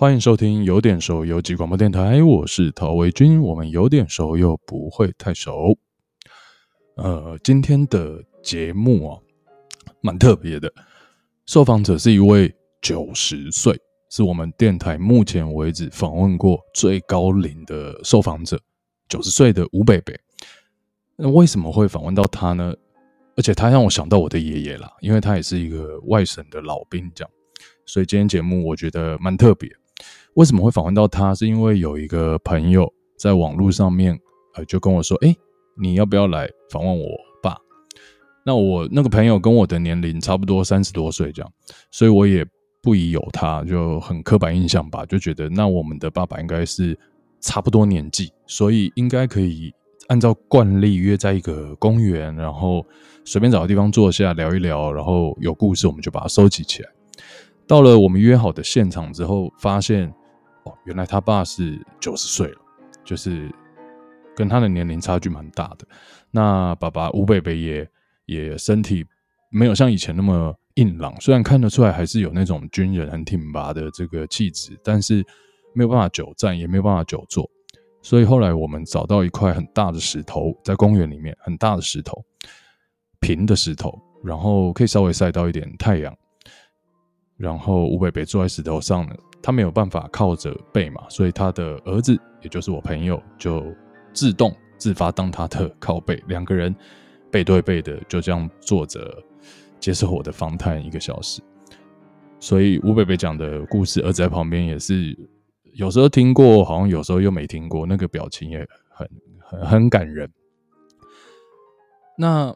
欢迎收听有点熟游击广播电台，我是陶维军。我们有点熟又不会太熟。呃，今天的节目啊，蛮特别的。受访者是一位九十岁，是我们电台目前为止访问过最高龄的受访者，九十岁的吴北北。那为什么会访问到他呢？而且他让我想到我的爷爷啦，因为他也是一个外省的老兵，这样。所以今天节目我觉得蛮特别。为什么会访问到他？是因为有一个朋友在网络上面，呃，就跟我说：“哎，你要不要来访问我爸？”那我那个朋友跟我的年龄差不多，三十多岁这样，所以我也不疑有他，就很刻板印象吧，就觉得那我们的爸爸应该是差不多年纪，所以应该可以按照惯例约在一个公园，然后随便找个地方坐下聊一聊，然后有故事我们就把它收集起来。到了我们约好的现场之后，发现。哦，原来他爸是九十岁了，就是跟他的年龄差距蛮大的。那爸爸吴北北也也身体没有像以前那么硬朗，虽然看得出来还是有那种军人很挺拔的这个气质，但是没有办法久站，也没有办法久坐。所以后来我们找到一块很大的石头，在公园里面，很大的石头，平的石头，然后可以稍微晒到一点太阳。然后吴北北坐在石头上呢。他没有办法靠着背嘛，所以他的儿子，也就是我朋友，就自动自发当他的靠背，两个人背对背的就这样坐着接受我的访谈一个小时。所以吴北北讲的故事，儿子在旁边也是有时候听过，好像有时候又没听过，那个表情也很很很感人。那。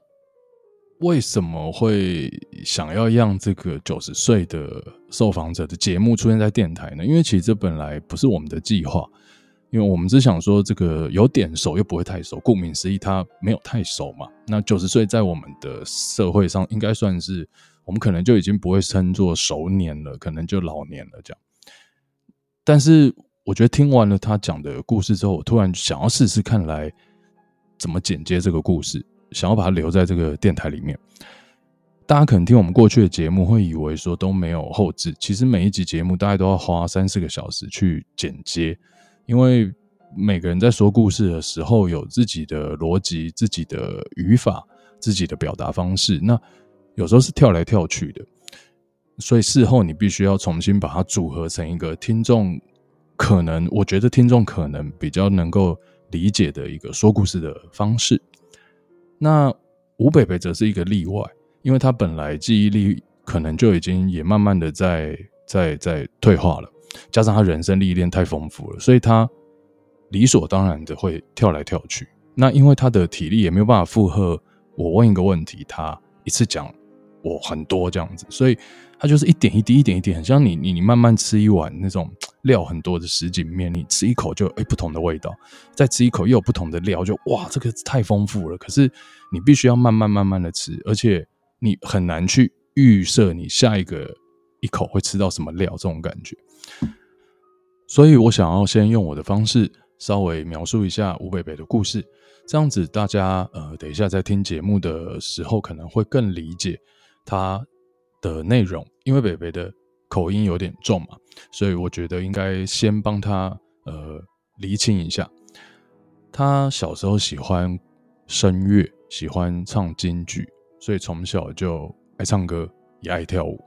为什么会想要让这个九十岁的受访者的节目出现在电台呢？因为其实这本来不是我们的计划，因为我们只想说这个有点熟又不会太熟，顾名思义，他没有太熟嘛。那九十岁在我们的社会上应该算是我们可能就已经不会称作熟年了，可能就老年了这样。但是我觉得听完了他讲的故事之后，我突然想要试试看来怎么剪接这个故事。想要把它留在这个电台里面，大家可能听我们过去的节目会以为说都没有后置，其实每一集节目大概都要花三四个小时去剪接，因为每个人在说故事的时候有自己的逻辑、自己的语法、自己的表达方式，那有时候是跳来跳去的，所以事后你必须要重新把它组合成一个听众可能，我觉得听众可能比较能够理解的一个说故事的方式。那吴北北则是一个例外，因为他本来记忆力可能就已经也慢慢的在在在退化了，加上他人生历练太丰富了，所以他理所当然的会跳来跳去。那因为他的体力也没有办法负荷我问一个问题，他一次讲我很多这样子，所以他就是一点一滴，一点一滴，很像你你你慢慢吃一碗那种。料很多的什锦面，你吃一口就哎、不同的味道，再吃一口又有不同的料，就哇这个太丰富了。可是你必须要慢慢慢慢的吃，而且你很难去预设你下一个一口会吃到什么料这种感觉。所以我想要先用我的方式稍微描述一下吴北北的故事，这样子大家呃等一下在听节目的时候可能会更理解他的内容，因为北北的。口音有点重嘛，所以我觉得应该先帮他呃厘清一下。他小时候喜欢声乐，喜欢唱京剧，所以从小就爱唱歌，也爱跳舞。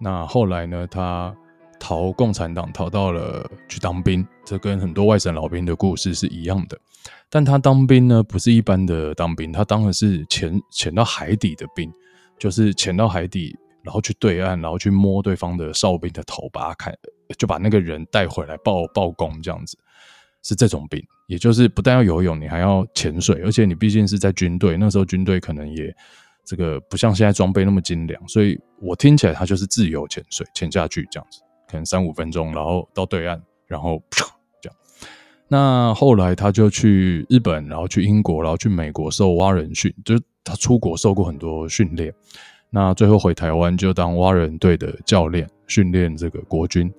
那后来呢，他逃共产党，逃到了去当兵，这跟很多外省老兵的故事是一样的。但他当兵呢，不是一般的当兵，他当的是潜潜到海底的兵，就是潜到海底。然后去对岸，然后去摸对方的哨兵的头，把他看，就把那个人带回来报报功，这样子是这种兵，也就是不但要游泳，你还要潜水，而且你毕竟是在军队，那时候军队可能也这个不像现在装备那么精良，所以我听起来他就是自由潜水，潜下去这样子，可能三五分钟，然后到对岸，然后这样。那后来他就去日本，然后去英国，然后去美国受蛙人训，就是他出国受过很多训练。那最后回台湾就当蛙人队的教练，训练这个国军。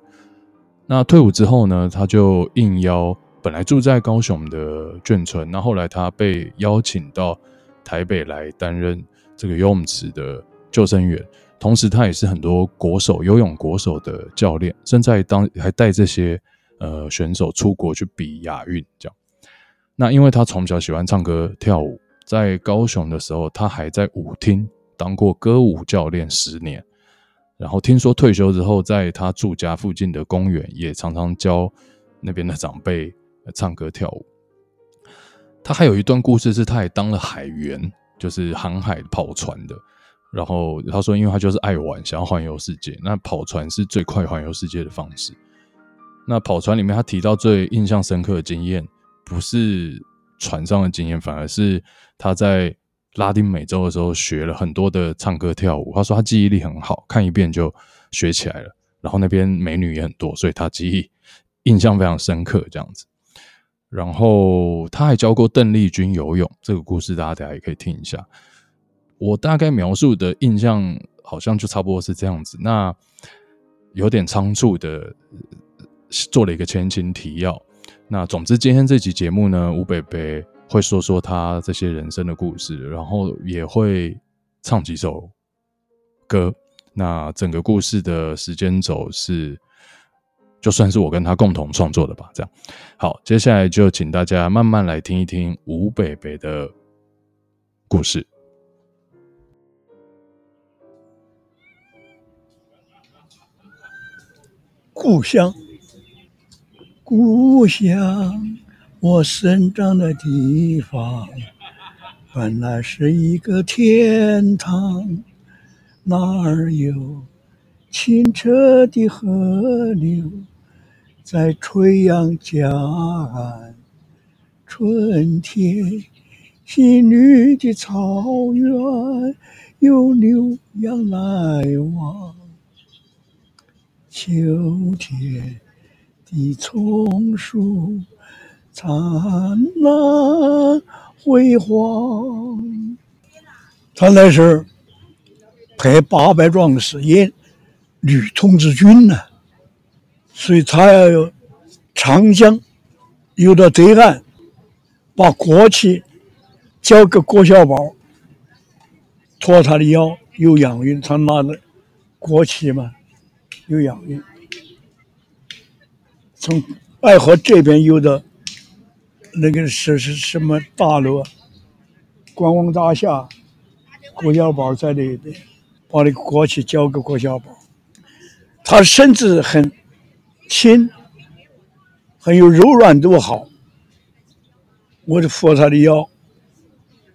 那退伍之后呢，他就应邀，本来住在高雄的眷村，那后来他被邀请到台北来担任这个游泳池的救生员，同时他也是很多国手游泳国手的教练，甚至还当还带这些呃选手出国去比亚运这样。那因为他从小喜欢唱歌跳舞，在高雄的时候，他还在舞厅当过歌舞教练十年。然后听说退休之后，在他住家附近的公园也常常教那边的长辈唱歌跳舞。他还有一段故事是，他也当了海员，就是航海跑船的。然后他说，因为他就是爱玩，想要环游世界。那跑船是最快环游世界的方式。那跑船里面，他提到最印象深刻的经验，不是船上的经验，反而是他在。拉丁美洲的时候学了很多的唱歌跳舞，他说他记忆力很好，看一遍就学起来了。然后那边美女也很多，所以他记忆印象非常深刻这样子。然后他还教过邓丽君游泳，这个故事大家等下也可以听一下。我大概描述的印象好像就差不多是这样子。那有点仓促的做了一个前情提要。那总之今天这集节目呢，吴伯伯。会说说他这些人生的故事，然后也会唱几首歌。那整个故事的时间轴是，就算是我跟他共同创作的吧。这样，好，接下来就请大家慢慢来听一听吴伯伯的故事。故乡，故乡。我生长的地方本来是一个天堂，那儿有清澈的河流在垂杨夹岸，春天新绿的草原有牛羊来往，秋天的松树。灿烂辉煌。他那是拍八百壮士演女童子军呢，所以他要有长江游到对岸，把国旗交给郭小宝，托他的腰有洋运，他拿着国旗嘛，有洋运，从爱河这边游到。那个是是什么大楼啊？观光大厦，郭小宝在那边，把那个国旗交给郭小宝。他身子很轻，很有柔软度好。我就扶他的腰，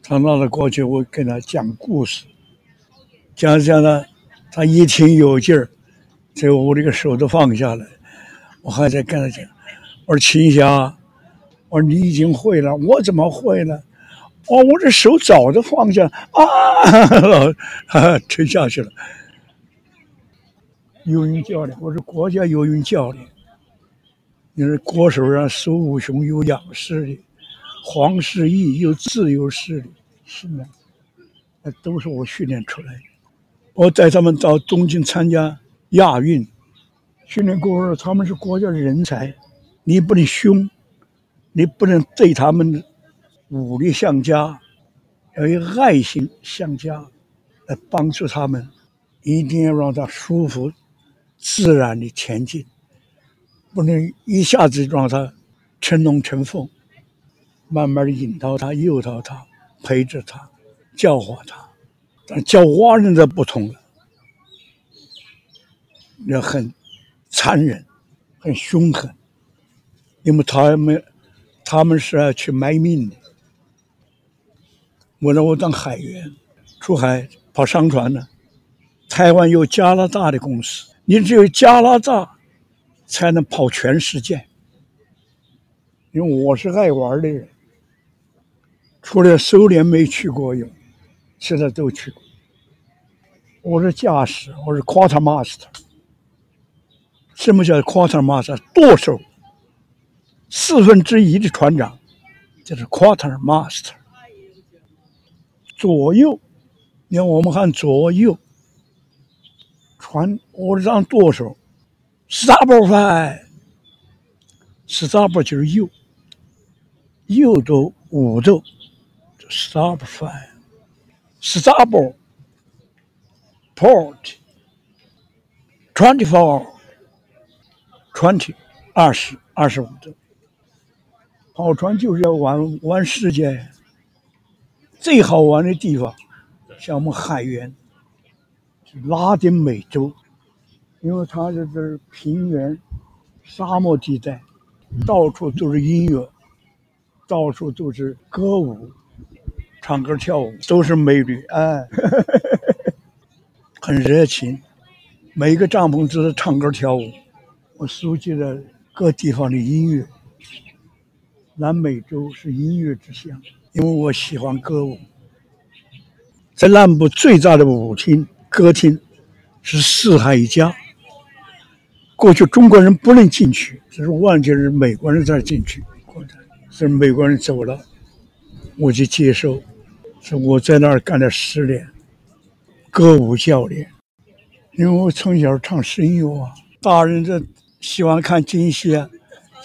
他拿着过去，我跟他讲故事，讲着讲着，他一听有劲儿，最后我这个手都放下了，我还在跟他讲，我说秦霞。我说你已经会了，我怎么会呢？哦，我这手早就放下了啊，哈哈，沉下去了。游泳教练，我是国家游泳教练。你是国手上苏武雄有仰视力，黄世义有自由式的，是吗？那都是我训练出来的。我带他们到东京参加亚运，训练过后他们是国家的人才，你不能凶。你不能对他们武力相加，要有爱心相加，来帮助他们，一定要让他舒服、自然的前进，不能一下子让他成龙成凤，慢慢的引导他、诱导他、陪着他、教化他。但教蛙人的不同了，要很残忍、很凶狠，因为他们。他们是要去卖命的。我让我当海员，出海跑商船呢。台湾有加拿大的公司，你只有加拿大才能跑全世界。因为我是爱玩的人，除了苏联没去过有，现在都去过。我是驾驶，我是 quartermaster。什么叫 quartermaster？舵手。四分之一的船长，就是 quarter master。左右，你看我们看左右，船我是当舵手，starboard five，starboard 就是右，右舵五舵，starboard five，starboard port twenty four，twenty，二十，二十五度。跑船就是要玩玩世界，最好玩的地方，像我们海员，拉丁美洲，因为它这是平原、沙漠地带，到处都是音乐，到处都是歌舞、唱歌跳舞，都是美女，哎，很热情，每个帐篷都是唱歌跳舞，我熟悉了各地方的音乐。南美洲是音乐之乡，因为我喜欢歌舞。在南部最大的舞厅、歌厅是四海一家。过去中国人不能进去，这是完全是美国人才进去。是美国人走了，我就接受。是我在那儿干了十年，歌舞教练。因为我从小唱声乐啊，大人就喜欢看京戏啊，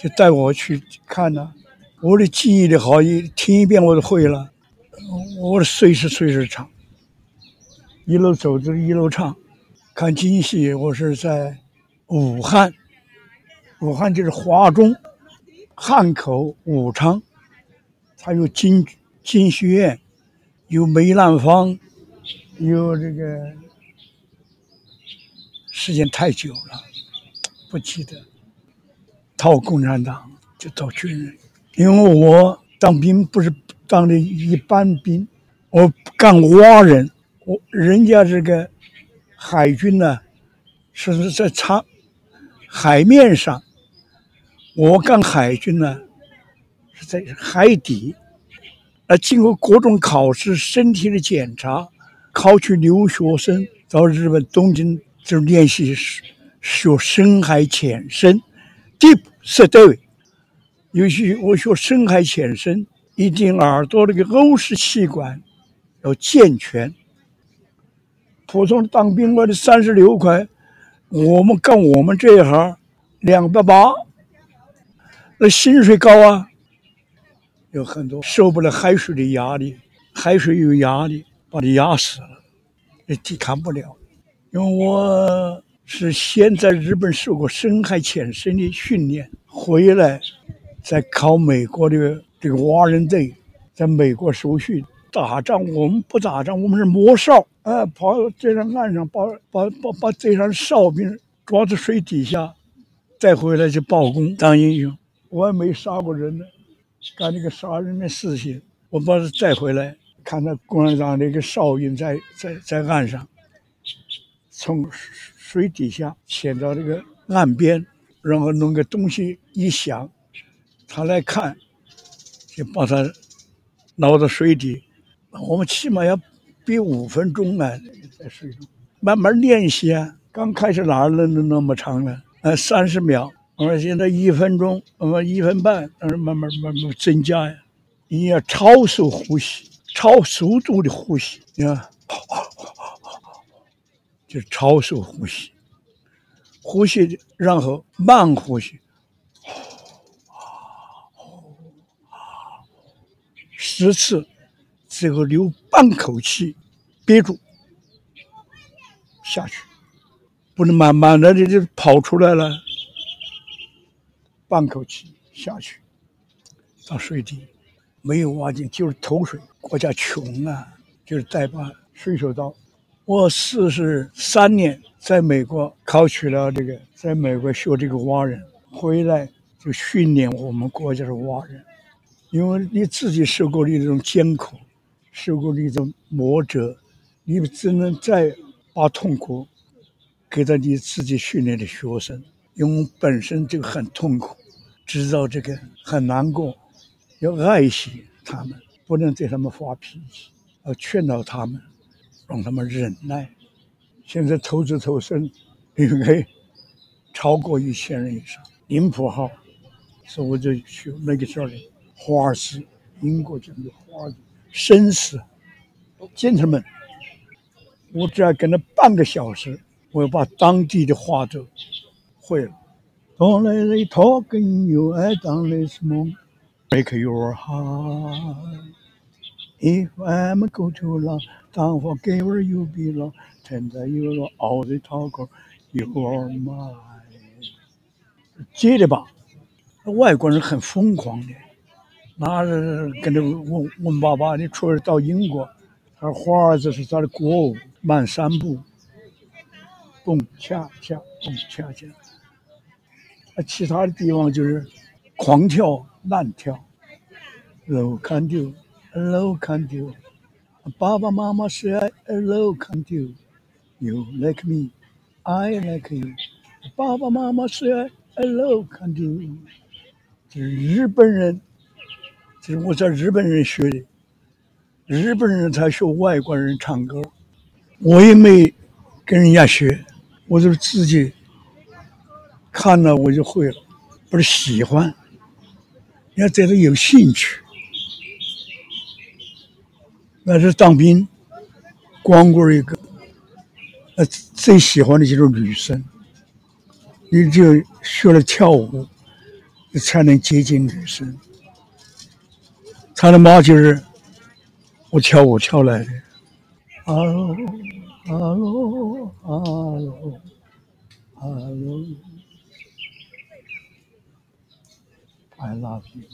就带我去看呢、啊。我的记忆力好，一听一遍我就会了。我随时随时唱，一路走就一路唱。看京戏，我是在武汉，武汉就是华中、汉口、武昌，它有京京剧院，有梅兰芳，有这个。时间太久了，不记得。到共产党就到军人。因为我当兵不是当的一般兵，我干蛙人，我人家这个海军呢，是在长海面上，我干海军呢是在海底，啊，经过各种考试、身体的检查，考取留学生到日本东京就练习学深海潜深，deep sea 尤其我学深海潜深，一定耳朵那个欧式气管要健全。普通当兵我的三十六块，我们干我们这一行两百八，那薪水高啊。有很多受不了海水的压力，海水有压力，把你压死了，你抵抗不了。因为我是先在日本受过深海潜深的训练，回来。再考美国的这个蛙人队，在美国受训打仗，我们不打仗，我们是摸哨，哎，跑到这上岸上，把把把把这上哨兵抓到水底下，再回来就报功当英雄。我还没杀过人呢，干那个杀人的事情，我把他再回来，看到共产党那个哨兵在在在岸上，从水底下潜到这个岸边，然后弄个东西一响。他来看，就把他捞到水底。我们起码要憋五分钟啊，在水中慢慢练习啊。刚开始哪能那么长呢？呃，三十秒。我们现在一分钟，我们一分半，但是慢慢慢慢增加呀。你要超速呼吸，超速度的呼吸，你看，就超速呼吸，呼吸然后慢呼吸。十次，最后留半口气，憋住下去，不能慢慢的就就跑出来了。半口气下去，到水底，没有挖井，就是投水。国家穷啊，就是带把水手刀。我四十三年在美国考取了这个，在美国学这个蛙人，回来就训练我们国家的蛙人。因为你自己受过的这种艰苦，受过的这种磨折，你只能再把痛苦给到你自己训练的学生，因为本身就很痛苦，知道这个很难过，要爱惜他们，不能对他们发脾气，要劝导他们，让他们忍耐。现在投资投身应该超过一千人以上，领普号，所以我就去那个叫的。华尔兹，英国讲的华尔，绅士，gentleman，我只要跟了半个小时，我要把当地的话都会了。Don't let it talk in you, I don't let it smoke, break your heart. If I'm go to long, don't forget where you belong. Tender you all the talker You are mine。接着吧，外国人很疯狂的，那是跟着问问爸爸，你出来到英国，他说华儿这是他的国舞，慢三步，蹦恰恰，蹦恰恰。啊，其他的地方就是狂跳乱跳。Look and do, look and do。爸爸妈妈是爱 Look and do。You like me, I like you。爸爸妈妈是爱 Look and do。这是日本人，这是我在日本人学的。日本人才学外国人唱歌，我也没跟人家学，我就是自己。看了我就会了，不是喜欢，要对他有兴趣。那是当兵，光棍一个，呃，最喜欢的就是女生。你只有学了跳舞，才能接近女生。他的妈就是我跳舞跳来的。哈喽，哈喽，哈喽，哈喽。I love you.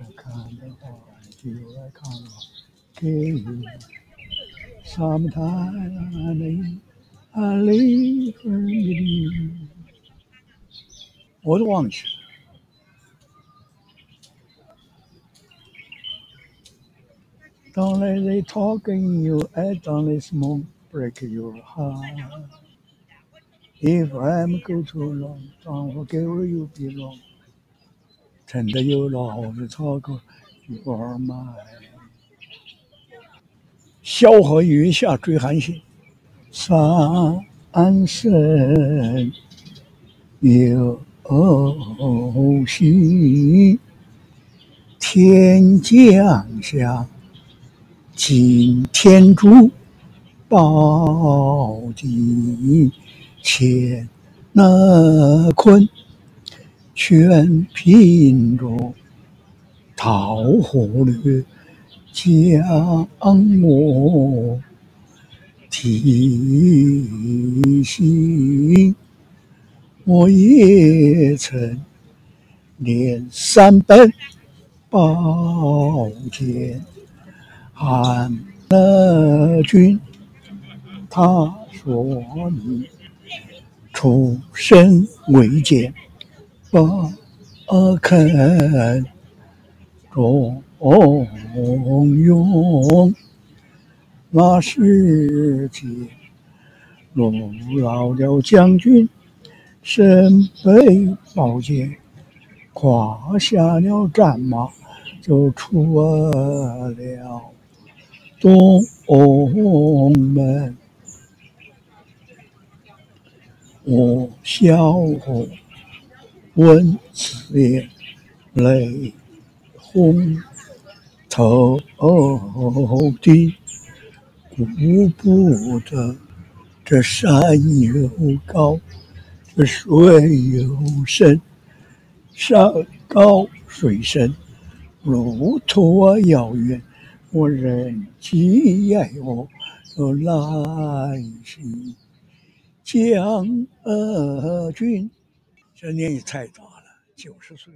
I can't hold you. I can't give you. Sometimes I leave, I leave for you. 我都忘记了。Don't let they talk in you, and don't let smoke break your heart. If I'm go too long, don't forget where you belong. 真的有老的唱歌，You are mine。萧何月下追韩信，三生有幸，天将降，金天诛，宝鼎。干那坤，全凭着桃红绿将我提醒，我也曾练三本宝剑，汉那君，他说你。出身未见，不肯中用。那时节，陆老了将军，身背宝剑，胯下了战马，就出了东门。我萧何闻此言，泪红透顶，顾不得这山有高，这水有深，山高水深，路途遥远，我仍期待我，来寻。将军，这年纪太大了，九十岁。